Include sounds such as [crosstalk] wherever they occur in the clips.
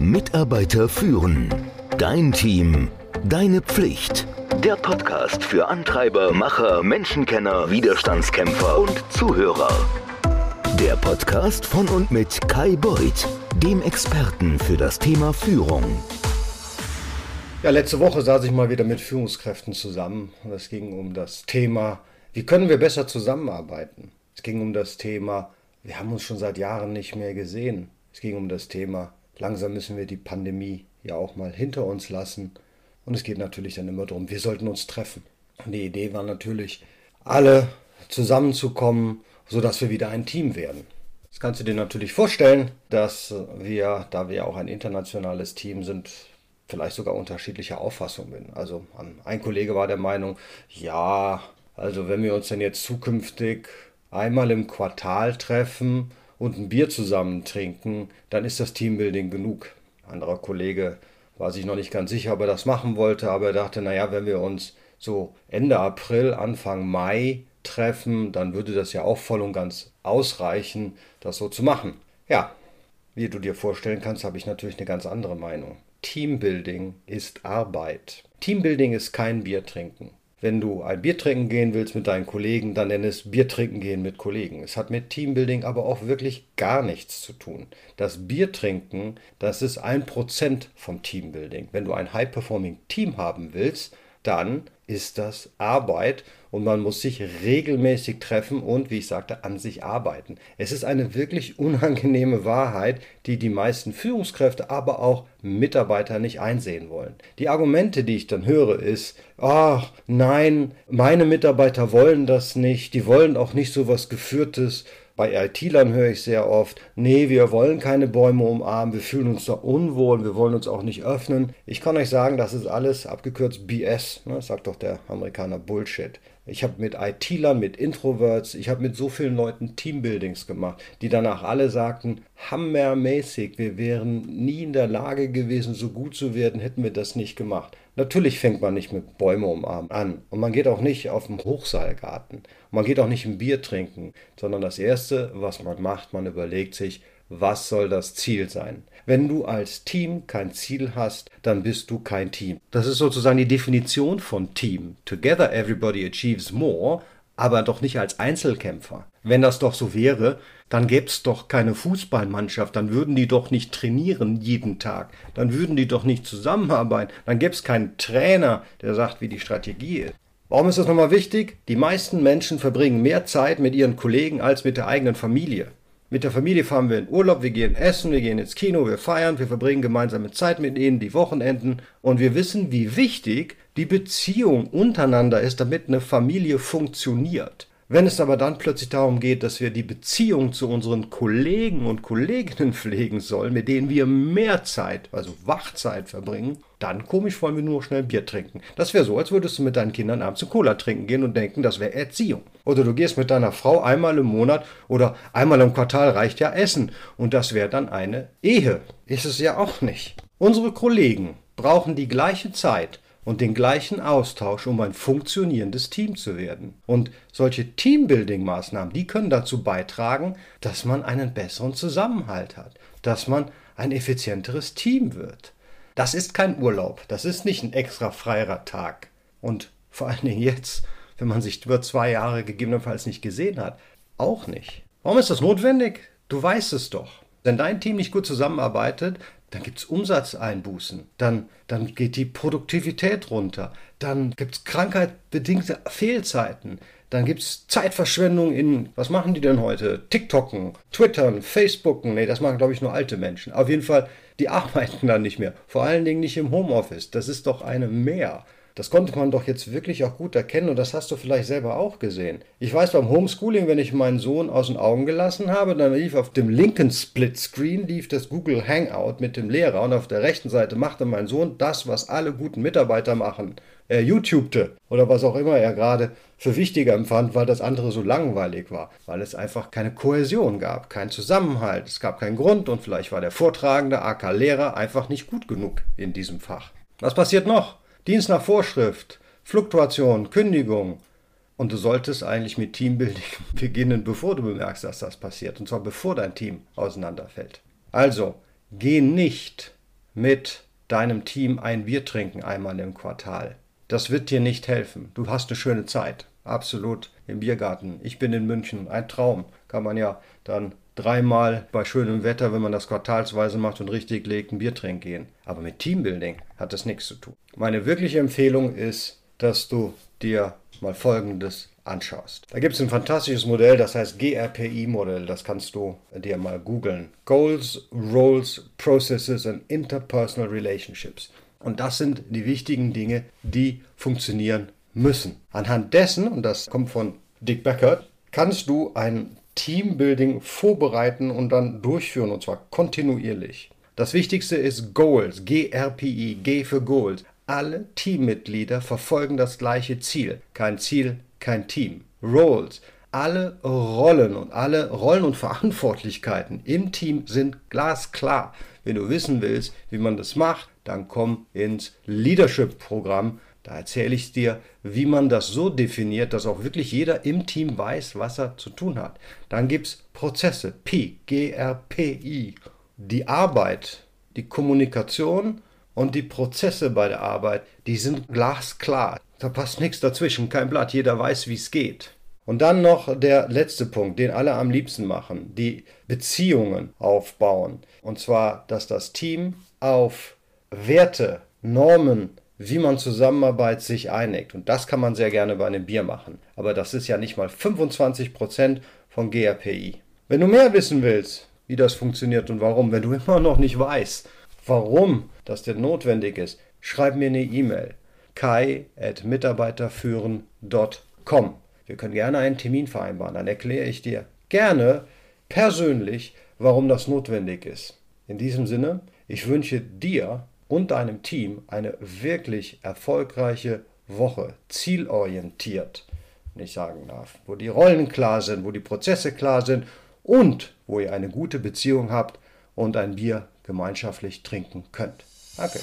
Mitarbeiter führen. Dein Team. Deine Pflicht. Der Podcast für Antreiber, Macher, Menschenkenner, Widerstandskämpfer und Zuhörer. Der Podcast von und mit Kai Beuth, dem Experten für das Thema Führung. Ja, letzte Woche saß ich mal wieder mit Führungskräften zusammen es ging um das Thema, wie können wir besser zusammenarbeiten? Es ging um das Thema, wir haben uns schon seit Jahren nicht mehr gesehen. Es ging um das Thema, langsam müssen wir die Pandemie ja auch mal hinter uns lassen. Und es geht natürlich dann immer darum, wir sollten uns treffen. Und die Idee war natürlich, alle zusammenzukommen, sodass wir wieder ein Team werden. Das kannst du dir natürlich vorstellen, dass wir, da wir auch ein internationales Team sind, vielleicht sogar unterschiedlicher Auffassung bin. Also ein Kollege war der Meinung, ja, also wenn wir uns denn jetzt zukünftig einmal im Quartal treffen und ein Bier zusammen trinken, dann ist das Teambuilding genug. Ein anderer Kollege war sich noch nicht ganz sicher, ob er das machen wollte, aber er dachte, naja, wenn wir uns so Ende April, Anfang Mai treffen, dann würde das ja auch voll und ganz ausreichen, das so zu machen. Ja, wie du dir vorstellen kannst, habe ich natürlich eine ganz andere Meinung. Teambuilding ist Arbeit. Teambuilding ist kein Bier trinken. Wenn du ein Bier trinken gehen willst mit deinen Kollegen, dann nenn es Bier trinken gehen mit Kollegen. Es hat mit Teambuilding aber auch wirklich gar nichts zu tun. Das Bier trinken, das ist ein Prozent vom Teambuilding. Wenn du ein High-Performing Team haben willst, dann ist das Arbeit und man muss sich regelmäßig treffen und, wie ich sagte, an sich arbeiten. Es ist eine wirklich [laughs] unangenehme Wahrheit, die die meisten Führungskräfte, aber auch Mitarbeiter nicht einsehen wollen. Die Argumente, die ich dann höre, ist, ach nein, meine Mitarbeiter wollen das nicht, die wollen auch nicht so was Geführtes bei IT-Lern höre ich sehr oft, nee, wir wollen keine Bäume umarmen, wir fühlen uns da unwohl, wir wollen uns auch nicht öffnen. Ich kann euch sagen, das ist alles abgekürzt BS, ne? sagt doch der Amerikaner Bullshit. Ich habe mit IT-Lern, mit Introverts, ich habe mit so vielen Leuten Teambuildings gemacht, die danach alle sagten, hammermäßig, wir wären nie in der Lage gewesen, so gut zu werden, hätten wir das nicht gemacht. Natürlich fängt man nicht mit Bäume umarmen an und man geht auch nicht auf den Hochseilgarten man geht auch nicht ein Bier trinken, sondern das Erste, was man macht, man überlegt sich, was soll das Ziel sein? Wenn du als Team kein Ziel hast, dann bist du kein Team. Das ist sozusagen die Definition von Team. Together everybody achieves more, aber doch nicht als Einzelkämpfer. Wenn das doch so wäre, dann gäbe es doch keine Fußballmannschaft, dann würden die doch nicht trainieren jeden Tag, dann würden die doch nicht zusammenarbeiten, dann gäbe es keinen Trainer, der sagt, wie die Strategie ist. Warum ist das nochmal wichtig? Die meisten Menschen verbringen mehr Zeit mit ihren Kollegen als mit der eigenen Familie. Mit der Familie fahren wir in Urlaub, wir gehen essen, wir gehen ins Kino, wir feiern, wir verbringen gemeinsame Zeit mit ihnen, die Wochenenden und wir wissen, wie wichtig die Beziehung untereinander ist, damit eine Familie funktioniert. Wenn es aber dann plötzlich darum geht, dass wir die Beziehung zu unseren Kollegen und Kolleginnen [laughs] pflegen sollen, mit denen wir mehr Zeit, also Wachzeit verbringen, dann komisch wollen wir nur schnell Bier trinken. Das wäre so, als würdest du mit deinen Kindern abends zu Cola trinken gehen und denken, das wäre Erziehung. Oder du gehst mit deiner Frau einmal im Monat oder einmal im Quartal reicht ja Essen und das wäre dann eine Ehe. Ist es ja auch nicht. Unsere Kollegen brauchen die gleiche Zeit und den gleichen Austausch, um ein funktionierendes Team zu werden. Und solche Teambuilding-Maßnahmen, die können dazu beitragen, dass man einen besseren Zusammenhalt hat, dass man ein effizienteres Team wird. Das ist kein Urlaub, das ist nicht ein extra freier Tag. Und vor allen Dingen jetzt, wenn man sich über zwei Jahre gegebenenfalls nicht gesehen hat, auch nicht. Warum ist das notwendig? Du weißt es doch. Wenn dein Team nicht gut zusammenarbeitet, dann gibt es Umsatzeinbußen, dann, dann geht die Produktivität runter, dann gibt es krankheitbedingte Fehlzeiten, dann gibt es Zeitverschwendung in, was machen die denn heute? TikToken, Twittern, Facebooken, nee, das machen glaube ich nur alte Menschen. Auf jeden Fall, die [laughs] arbeiten dann nicht mehr, vor allen Dingen nicht im Homeoffice, das ist doch eine Mehr. Das konnte man doch jetzt wirklich auch gut erkennen und das hast du vielleicht selber auch gesehen. Ich weiß beim Homeschooling, wenn ich meinen Sohn aus den Augen gelassen habe, dann lief auf dem linken Splitscreen lief das Google Hangout mit dem Lehrer und auf der rechten Seite machte mein Sohn das, was alle guten Mitarbeiter machen. Er YouTubete oder was auch immer er gerade für wichtiger empfand, weil das andere so langweilig war, weil es einfach keine Kohäsion gab, keinen Zusammenhalt, es gab keinen Grund und vielleicht war der Vortragende, AK Lehrer, einfach nicht gut genug in diesem Fach. Was passiert noch? Dienst nach Vorschrift, Fluktuation, Kündigung. Und du solltest eigentlich mit Teambuilding [laughs] beginnen, bevor du bemerkst, dass das passiert. Und zwar bevor dein Team auseinanderfällt. Also, geh nicht mit deinem Team ein Bier trinken einmal im Quartal. Das wird dir nicht helfen. Du hast eine schöne Zeit. Absolut im Biergarten. Ich bin in München. Ein Traum. Kann man ja dann dreimal bei schönem Wetter, wenn man das quartalsweise macht und richtig legt, ein Bier trinken gehen. Aber mit Teambuilding hat das nichts zu tun. Meine wirkliche Empfehlung ist, dass du dir mal Folgendes anschaust. Da gibt es ein fantastisches Modell, das heißt GRPI-Modell. Das kannst du dir mal googeln. Goals, Roles, Processes and Interpersonal Relationships. Und das sind die wichtigen Dinge, die funktionieren müssen. Anhand dessen, und das kommt von Dick Becker, kannst du ein Teambuilding vorbereiten und dann durchführen, und zwar kontinuierlich. Das Wichtigste ist Goals, GRPI, G für Goals. Alle Teammitglieder verfolgen das gleiche Ziel. Kein Ziel, kein Team. Roles. Alle Rollen und alle Rollen und Verantwortlichkeiten im Team sind glasklar. Wenn du wissen willst, wie man das macht, dann komm ins Leadership-Programm. Da erzähle ich dir, wie man das so definiert, dass auch wirklich jeder im Team weiß, was er zu tun hat. Dann gibt es Prozesse, P, G, R, P, I. Die Arbeit, die Kommunikation und die Prozesse bei der Arbeit, die sind glasklar. Da passt nichts dazwischen, kein Blatt, jeder weiß, wie es geht. Und dann noch der letzte Punkt, den alle am liebsten machen, die Beziehungen aufbauen. Und zwar, dass das Team auf Werte, Normen, wie man Zusammenarbeit sich einigt. Und das kann man sehr gerne bei einem Bier machen. Aber das ist ja nicht mal 25% von GRPI. Wenn du mehr wissen willst, wie das funktioniert und warum, wenn du [laughs] immer noch nicht weißt, warum das denn notwendig ist, schreib mir eine E-Mail kai.mitarbeiterführen.com. Wir können gerne einen Termin vereinbaren. Dann erkläre ich dir gerne persönlich, warum das notwendig ist. In diesem Sinne, ich wünsche dir und deinem Team eine wirklich erfolgreiche Woche, zielorientiert, wenn ich sagen darf, wo die Rollen klar sind, wo die Prozesse klar sind und wo ihr eine gute Beziehung habt und ein Bier gemeinschaftlich trinken könnt. Danke.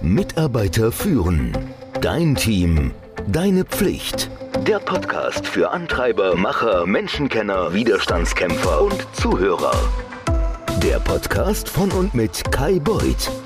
Mitarbeiter führen. Dein Team. Deine Pflicht. Der Podcast für Antreiber, Macher, Menschenkenner, Widerstandskämpfer und Zuhörer. Der Podcast von und mit Kai Beuth,